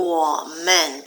我们